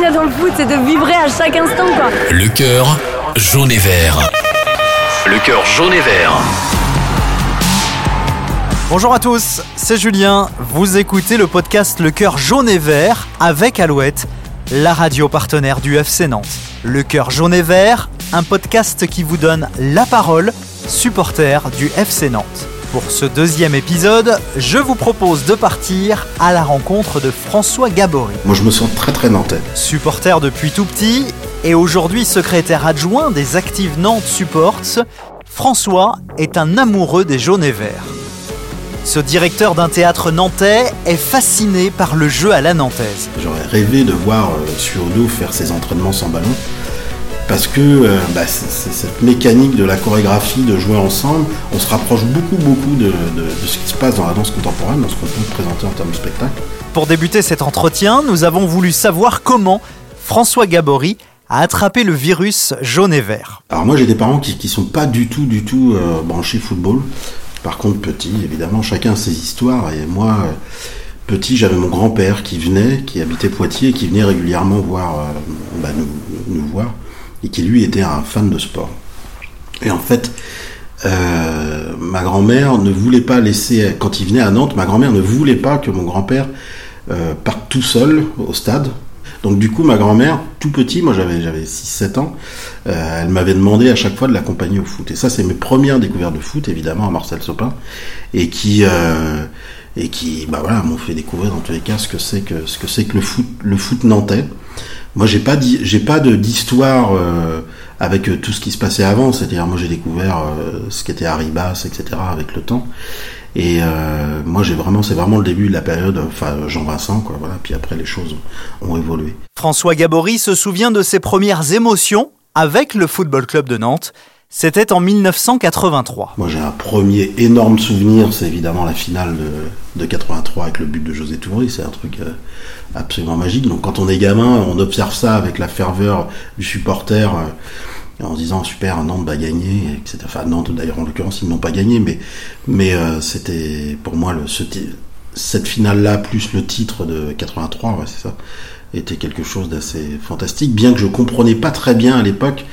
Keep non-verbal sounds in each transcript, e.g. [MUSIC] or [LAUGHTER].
dans le foot, c'est de vibrer à chaque instant, quoi. Le cœur jaune et vert. Le cœur jaune et vert. Bonjour à tous, c'est Julien. Vous écoutez le podcast Le cœur jaune et vert avec Alouette, la radio partenaire du FC Nantes. Le cœur jaune et vert, un podcast qui vous donne la parole, supporter du FC Nantes. Pour ce deuxième épisode, je vous propose de partir à la rencontre de François Gabory. Moi, je me sens très très nantais. Supporter depuis tout petit et aujourd'hui secrétaire adjoint des Actives Nantes Supports, François est un amoureux des jaunes et verts. Ce directeur d'un théâtre nantais est fasciné par le jeu à la nantaise. J'aurais rêvé de voir euh, Suodo faire ses entraînements sans ballon. Parce que euh, bah, cette mécanique de la chorégraphie, de jouer ensemble, on se rapproche beaucoup beaucoup de, de- de ce qui se passe dans la danse contemporaine, dans ce qu'on peut présenter en termes de spectacle. Pour débuter cet entretien, nous avons voulu savoir comment François Gabory a attrapé le virus jaune et vert. Alors moi j'ai des parents qui, qui sont pas du tout du tout euh, branchés football. Par contre petit, évidemment, chacun a ses histoires. Et moi, euh, petit, j'avais mon grand-père qui venait, qui habitait Poitiers, qui venait régulièrement voir, euh, bah, nous, nous voir, et qui lui était un fan de sport. Et en fait, euh, ma grand-mère ne voulait pas laisser, quand il venait à Nantes, ma grand-mère ne voulait pas que mon grand-père euh, parte tout seul au stade. Donc du coup, ma grand-mère, tout petit, moi j'avais j'avais 6-7 ans, euh, elle m'avait demandé à chaque fois de l'accompagner au foot. Et ça, c'est mes premières découvertes de foot, évidemment, à Marcel Sopin, et qui et qui, bah voilà, m'ont fait découvrir dans tous les cas ce que c'est que ce que c'est que le foot, le foot nantais. Moi, j'ai pas j'ai pas de d'histoire euh, avec euh, tout ce qui se passait avant. C'est-à-dire, moi, j'ai découvert euh, ce qu'était Haribas, etc. avec le temps. Et euh, moi, j'ai vraiment, c'est vraiment le début de la période, enfin, Jean Vincent, quoi. Voilà. Puis après, les choses ont évolué. François Gabory se souvient de ses premières émotions avec le Football Club de Nantes. C'était en 1983. Moi, j'ai un premier énorme souvenir, c'est évidemment la finale de, de 83 avec le but de José Touré. C'est un truc euh, absolument magique. Donc, quand on est gamin, on observe ça avec la ferveur du supporter. euh, en se disant super Nantes va gagner etc enfin Nantes d'ailleurs en l'occurrence ils n'ont pas gagné mais euh, c'était pour moi cette finale là plus le titre de 83 ouais c'est ça était quelque chose d'assez fantastique bien que je comprenais pas très bien à l'époque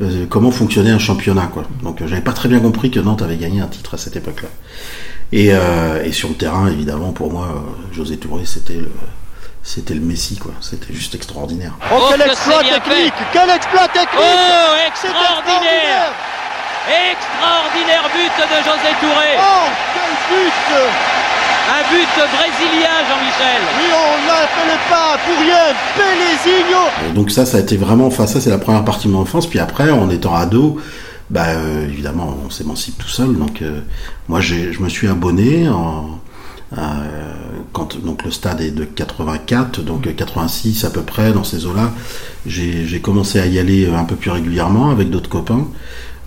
euh, comment fonctionnait un championnat quoi. Donc euh, j'avais pas très bien compris que Nantes avait gagné un titre à cette époque là et, euh, et sur le terrain évidemment pour moi euh, José Touré c'était le c'était le Messi quoi. C'était juste extraordinaire. Oh, quel que exploit technique Quel exploit technique. Oh, extraordinaire. Extraordinaire but de José Touré. Oh, quel but Un but brésilien, Jean-Michel Oui, on l'appelait pas pour rien Pélésigno Et donc ça, ça a été vraiment, enfin ça c'est la première partie de mon enfance. Puis après, en étant ado, bah euh, évidemment, on s'émancipe tout seul. Donc euh, moi, je me suis abonné en, euh, quand donc le stade est de 84, donc euh, 86 à peu près dans ces eaux-là. J'ai commencé à y aller un peu plus régulièrement avec d'autres copains.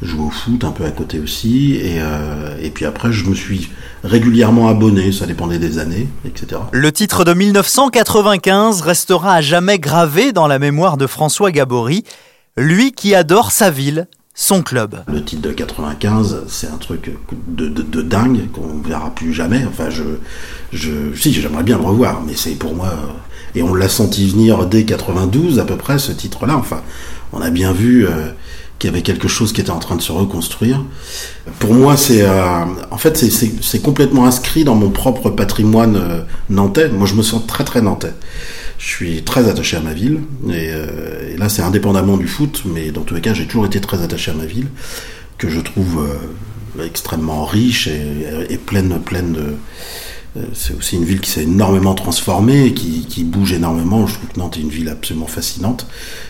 Jouer au foot un peu à côté aussi, et, euh, et puis après je me suis régulièrement abonné, ça dépendait des années, etc. Le titre de 1995 restera à jamais gravé dans la mémoire de François Gabory, lui qui adore sa ville, son club. Le titre de 95, c'est un truc de, de, de dingue qu'on ne verra plus jamais. Enfin, je, je, si, j'aimerais bien le revoir, mais c'est pour moi. Et on l'a senti venir dès 92 à peu près ce titre-là. Enfin, on a bien vu euh, qu'il y avait quelque chose qui était en train de se reconstruire. Pour moi, c'est, euh, en fait, c'est- complètement inscrit dans mon propre patrimoine euh, nantais. Moi, je me sens très très nantais. Je suis très attaché à ma ville, et, euh, et là c'est indépendamment du foot, mais dans tous les cas j'ai toujours été très attaché à ma ville, que je trouve extrêmement riche et, pleine, pleine de... C'est aussi une ville qui s'est énormément transformée, qui, qui bouge énormément. Je trouve que Nantes est une ville absolument fascinante,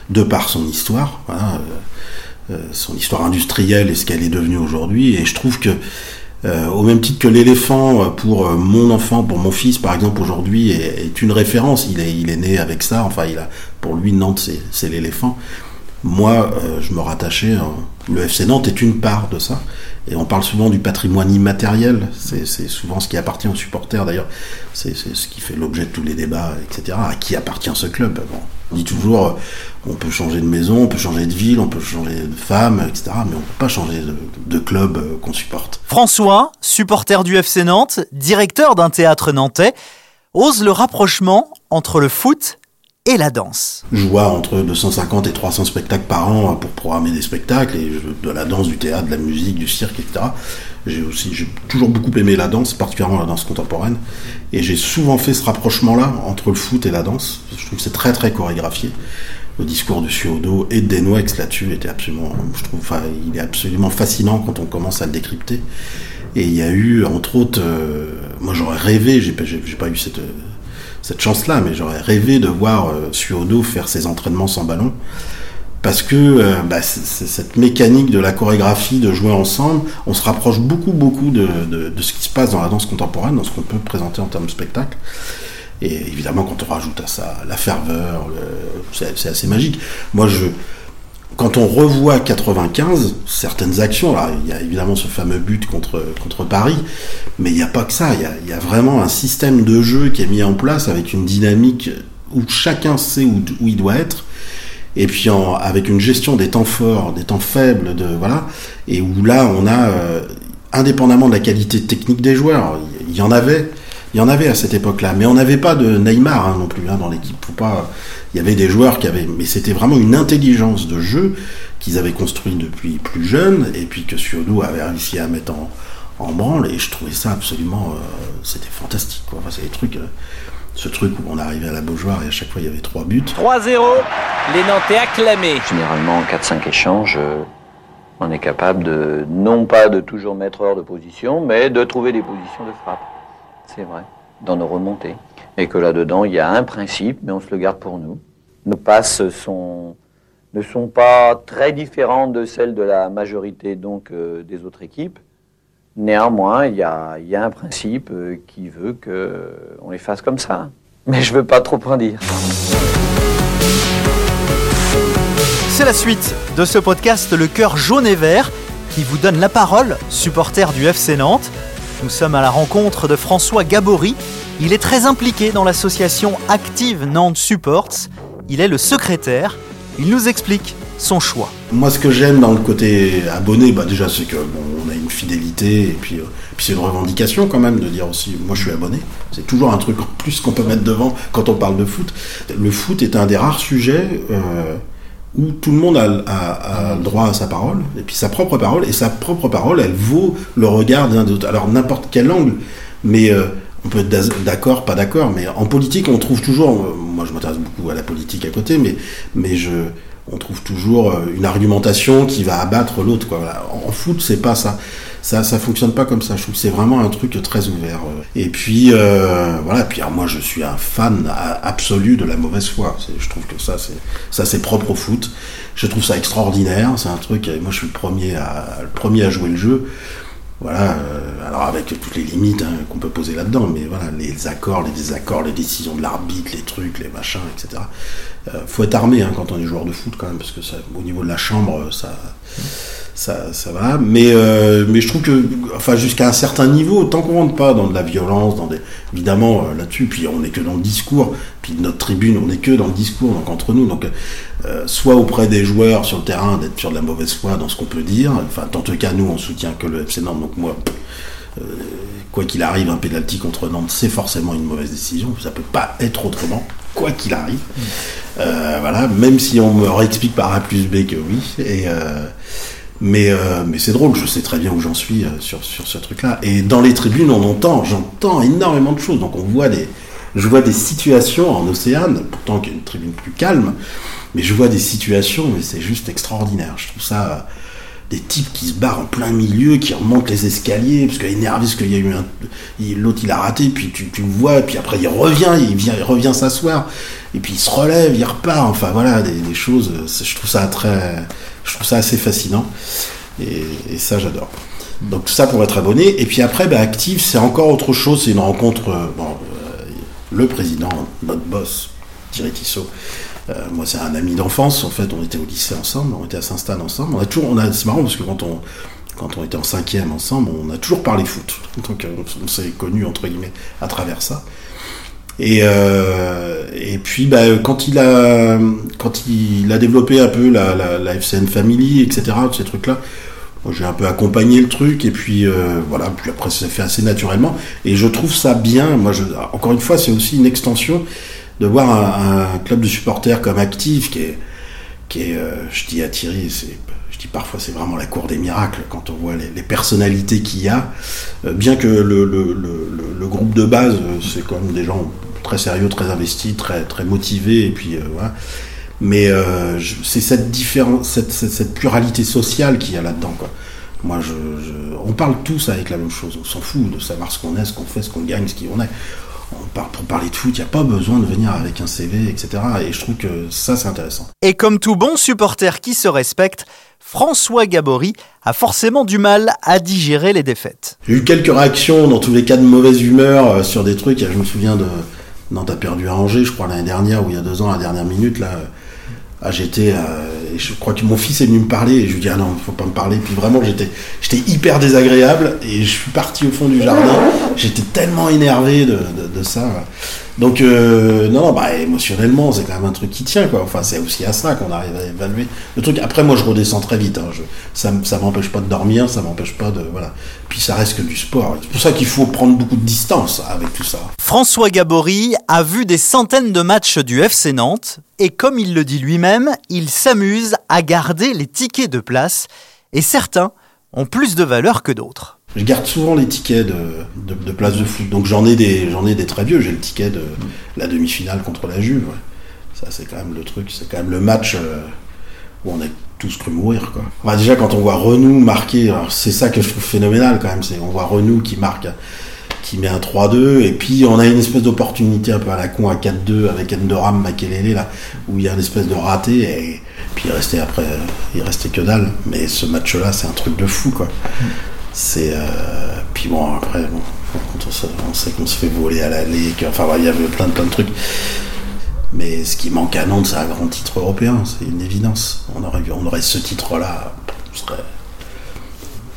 de par son histoire, voilà, euh, son histoire industrielle et ce qu'elle est devenue aujourd'hui. Et je trouve que euh, au même titre que l'éléphant euh, pour euh, mon enfant, pour mon fils par exemple aujourd'hui est, une référence. Il est, il est né avec ça. Enfin, il a, pour lui Nantes c'est, l'éléphant. Moi, euh, je me rattachais. Le FC Nantes est une part de ça. Et on parle souvent du patrimoine immatériel. C'est, souvent ce qui appartient aux supporters d'ailleurs. C'est, ce qui fait l'objet de tous les débats, etc. À qui appartient ce club On dit toujours, euh, on peut changer de maison, on peut changer de ville, on peut changer de femme, etc. Mais on peut pas changer de, de club euh, qu'on supporte. François, supporter du FC Nantes, directeur d'un théâtre nantais, ose le rapprochement entre le foot et la danse. Je vois entre 250 et 300 spectacles par an pour programmer des spectacles, et de la danse, du théâtre, de la musique, du cirque, etc. J'ai aussi, j'ai toujours beaucoup aimé la danse, particulièrement la danse contemporaine, et j'ai souvent fait ce rapprochement-là entre le foot et la danse. Je trouve que c'est très très chorégraphié. Le discours de Suodo et de Denouex là-dessus était absolument, je trouve, enfin, il est absolument fascinant quand on commence à le décrypter. Et il y a eu, entre autres, euh, moi j'aurais rêvé, j'ai pas, j'ai pas eu cette cette chance-là, mais j'aurais rêvé de voir euh, Suodo faire ses entraînements sans ballon. Parce que euh, bah, cette mécanique de la chorégraphie, de jouer ensemble, on se rapproche beaucoup, beaucoup de, de, de ce qui se passe dans la danse contemporaine, dans ce qu'on peut présenter en termes de spectacle. Et évidemment, quand on rajoute à ça la ferveur, c'est assez magique. Moi, je, quand on revoit 95, certaines actions, il y a évidemment ce fameux but contre, contre Paris, mais il n'y a pas que ça, il y a, vraiment un système de jeu qui est mis en place avec une dynamique où chacun sait où, il doit être, et puis avec une gestion des temps forts, des temps faibles, de, voilà, et où là on a, euh, indépendamment de la qualité technique des joueurs, il y en avait, il y en avait à cette époque-là, mais on n'avait pas de Neymar hein, non plus hein, dans l'équipe. Faut pas. Il y avait des joueurs qui avaient, mais c'était vraiment une intelligence de jeu qu'ils avaient construit depuis plus jeune, et puis que Suodo avait réussi à mettre en, en branle. Et je trouvais ça absolument, euh, c'était fantastique. Quoi. Enfin, c'est des trucs. Euh, ce truc où on arrivait à la Beaujoire et à chaque fois il y avait trois buts. 3-0, les Nantais acclamés. Généralement, en 4-5 échanges, euh, on est capable de, non pas de toujours mettre hors de position, mais de trouver des positions de frappe. C'est vrai, dans nos remontées. Et que là-dedans, il y a un principe, mais on se le garde pour nous. Nos passes ne sont pas très différentes de celles de la majorité donc euh, des autres équipes. Néanmoins, il y a, un principe euh, qui veut qu'on les fasse comme ça. Mais je veux pas trop en dire. C'est la suite de ce podcast Le cœur jaune et vert qui vous donne la parole, supporter du FC Nantes. Nous sommes à la rencontre de François Gabory. Il est très impliqué dans l'association Active Nantes Supports. Il est le secrétaire. Il nous explique son choix. Moi, ce que j'aime dans le côté abonné, bah déjà, c'est que bon, on a une fidélité et puis, euh, puis c'est une revendication quand même de dire aussi, moi, je suis abonné. C'est toujours un truc plus qu'on peut mettre devant quand on parle de foot. Le foot est un des rares sujets euh, où tout le monde a, droit à sa parole et puis sa propre parole et sa propre parole, elle vaut le regard d'un d'autre. Alors n'importe quel angle, mais euh, on peut être d'accord, pas d'accord, mais en politique, on trouve toujours. moi, je m'intéresse beaucoup à la politique à côté, mais mais je on trouve toujours une argumentation qui va abattre l'autre. Quoi. En foot, c'est pas ça. Ça, ça fonctionne pas comme ça. Je trouve c'est vraiment un truc très ouvert. Et puis, euh, voilà. Puis alors, moi, je suis un fan absolu de la mauvaise foi. Je trouve que ça, c'est ça, c'est propre au foot. Je trouve ça extraordinaire. C'est un truc. Moi, je suis le premier à le premier à jouer le jeu. Voilà, euh, alors avec toutes les limites hein, qu'on peut poser là-dedans, mais voilà, les accords, les désaccords, les décisions de l'arbitre, les trucs, les machins, etc. Euh, faut être armé hein, quand on est joueur de foot quand même, parce que ça, au niveau de la chambre, ça, ça, ça va. Mais, euh, mais je trouve que, enfin, jusqu'à un certain niveau, tant qu'on rentre pas dans de la violence, dans des, évidemment euh, là-dessus, puis on n'est que dans le discours, puis notre tribune, on n'est que dans le discours, donc entre nous, donc euh, soit auprès des joueurs sur le terrain, d'être sur de la mauvaise foi dans ce qu'on peut dire. Enfin, tant cas, nous, on soutient que le FC Nantes, donc moi. Quoi qu'il arrive, un pénalty contre Nantes, c'est forcément une mauvaise décision. Ça peut pas être autrement, quoi qu'il arrive. Voilà, même si on me réexplique par A plus B que oui. Et, mais euh, mais c'est drôle, je sais très bien où j'en suis sur, sur ce truc-là. Et dans les tribunes, on entend, j'entends énormément de choses. Donc on voit des, je vois des situations en Océane, pourtant qu'il y a une tribune plus calme, mais je vois des situations, mais c'est juste extraordinaire. Je trouve ça des types qui se barrent en plein milieu, qui remontent les escaliers, parce qu'il est énervé, parce qu'il y a eu un... L'autre, il a raté, puis tu, tu le vois, puis après, il revient, il, vient, revient s'asseoir, et puis il se relève, il repart, enfin voilà, des choses, je trouve ça très... Je trouve ça assez fascinant, et, ça, j'adore. Donc ça pour être abonné, et puis après, bah, Active, c'est encore autre chose, c'est une rencontre, euh, euh, le président, notre boss, Thierry Tissot, euh, moi, c'est un ami d'enfance. En fait, on était au lycée ensemble, on était à Saint-Stan ensemble. On a toujours, on a, c'est marrant parce que quand on, quand on était en cinquième ensemble, on a toujours parlé foot. Donc, on, on s'est connus entre guillemets à travers ça. Et, euh, et puis, bah, quand il a, quand il a développé un peu la, la, la FCN Family, etc., ces trucs-là, j'ai un peu accompagné le truc et puis euh, voilà puis après ça fait assez naturellement et je trouve ça bien moi je, encore une fois c'est aussi une extension de voir un, un club de supporters comme actif qui est, qui est, euh, je dis à Thierry, c'est, dis parfois c'est vraiment la cour des miracles quand on voit les, personnalités qu'il y a. Euh, bien que le, groupe de base, euh, c'est quand même des gens très sérieux, très investis, très, motivés, et puis euh, voilà. Mais c'est cette différence, cette, pluralité sociale qu'il y a là-dedans, quoi. Moi, je- on parle tous avec la même chose. On s'en fout de savoir ce qu'on est, ce qu'on fait, ce qu'on gagne, ce qu'on est. Pour parler de foot, il n'y a pas besoin de venir avec un CV, etc. Et je trouve que ça, c'est intéressant. Et comme tout bon supporter qui se respecte, François Gabory a forcément du mal à digérer les défaites. J'ai eu quelques réactions, dans tous les cas de mauvaise humeur, euh, sur des trucs. Je me souviens de. Nantes a perdu à Angers, je crois, l'année dernière, ou il y a deux ans, à la dernière minute, là. Ah, j'étais. euh, je crois que mon fils est venu me parler, et je lui dis, ah non, faut pas me parler. Puis vraiment, j'étais, j'étais hyper désagréable, et je suis parti au fond du jardin. J'étais tellement énervé de, de, ça. Donc, euh, non, bah, émotionnellement, c'est quand même un truc qui tient, quoi. Enfin, c'est aussi à ça qu'on arrive à évaluer le truc. Après, moi, je redescends très vite. Hein. Ça, ça m'empêche pas de dormir, ça m'empêche pas de. Voilà. Puis ça reste que du sport. C'est pour ça qu'il faut prendre beaucoup de distance avec tout ça. François Gabory a vu des centaines de matchs du FC Nantes et comme il le dit lui-même, il s'amuse à garder les tickets de place et certains ont plus de valeur que d'autres. Je garde souvent les tickets de, de, de place de foot. Donc j'en ai des, ai des très vieux. J'ai le ticket de la demi-finale contre la Juve. Ça, c'est quand même le truc. C'est quand même le match euh, où on a tous cru mourir, quoi. Enfin, déjà, quand on voit Renou marquer, c'est ça que je trouve phénoménal quand même. On voit Renou qui marque, qui met un 3-2, et puis on a une espèce d'opportunité un peu à la con à 4-2 avec Endoram Makelele là, où il y a une espèce de raté, et puis il restait après, il restait que dalle. Mais ce match-là, c'est un truc de fou, quoi. C'est euh, puis bon après bon, quand on, se- on sait qu'on se fait voler à l'aller, enfin il y avait plein de plein de trucs. Mais ce qui manque à Nantes, c'est un grand titre européen, c'est une évidence. On aurait, on aurait ce titre-là, on serait,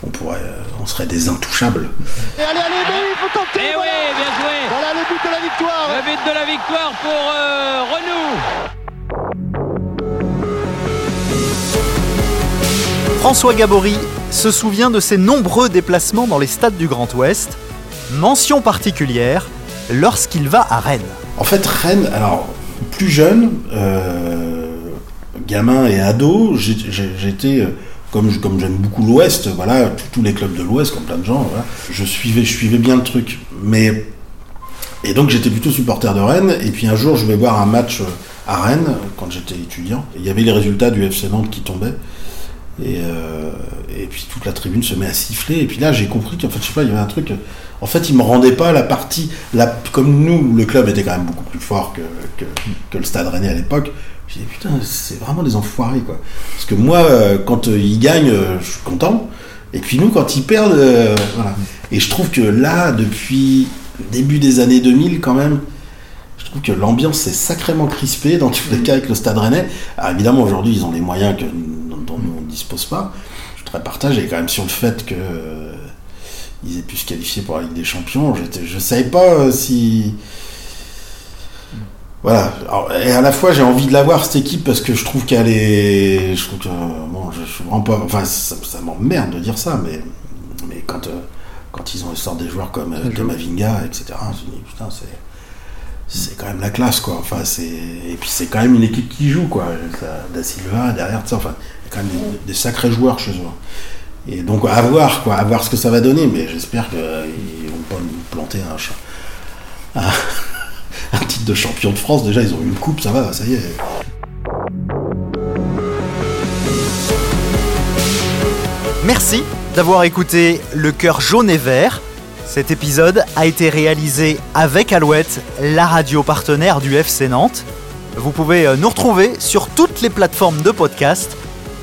on pourrait, euh, on serait des intouchables. Et allez, allez, mais il faut tenter Eh voilà. oui, bien joué Voilà le but de la victoire Le but de la victoire pour euh, Renou François Gabory se souvient de ses nombreux déplacements dans les stades du Grand Ouest. Mention particulière lorsqu'il va à Rennes. En fait, Rennes, alors, plus jeune, euh, gamin et ado, j'étais, euh, comme, j'aime beaucoup l'Ouest, voilà, tous- les clubs de l'Ouest, comme plein de gens, je suivais, je suivais bien le truc. Mais, et donc j'étais plutôt supporter de Rennes, et puis un jour, je vais voir un match euh, à Rennes, quand j'étais étudiant, il y avait les résultats du FC Nantes qui tombaient. Et, euh, et puis toute la tribune se met à siffler. Et puis là, j'ai compris qu'en fait, je sais pas, il y avait un truc. En fait, ils me rendaient pas la partie. La, comme nous, le club était quand même beaucoup plus fort que, que, que le Stade Rennais à l'époque. J'ai dit putain, c'est vraiment des enfoirés quoi. Parce que moi, euh, quand euh, ils gagnent, je suis content. Et puis nous, quand ils perdent, euh, voilà. Et je trouve que là, depuis le début des années 2000, quand même, je trouve que l'ambiance s'est sacrément crispée dans tous les cas avec le Stade Rennais. Alors évidemment, aujourd'hui, ils ont des moyens que, dispose pas. Je suis très partagé quand même sur le fait que euh, ils aient pu se qualifier pour la Ligue des Champions. Je ne savais pas euh, si. Voilà. Alors, et à la fois, j'ai envie de la voir cette équipe parce que je trouve qu'elle est. Je trouve que. euh, Bon, je, je suis vraiment pas. Enfin, ça, ça m'emmerde de dire ça, mais, mais quand, euh, quand ils ont sortent des joueurs comme euh, Kamavinga, etc., je me dis, putain, c'est c'est quand même la classe quoi enfin c'est et puis c'est quand même une équipe qui joue quoi Da Silva derrière ça enfin des, sacrés joueurs chez eux et donc à voir quoi à voir ce que ça va donner mais j'espère qu'ils vont pas nous planter un, [LAUGHS] un titre de champion de France déjà ils ont eu une coupe ça va ça y est Merci d'avoir écouté Le cœur jaune et vert. Cet épisode a été réalisé avec Alouette, la radio partenaire du FC Nantes. Vous pouvez euh, nous retrouver sur toutes les plateformes de podcast.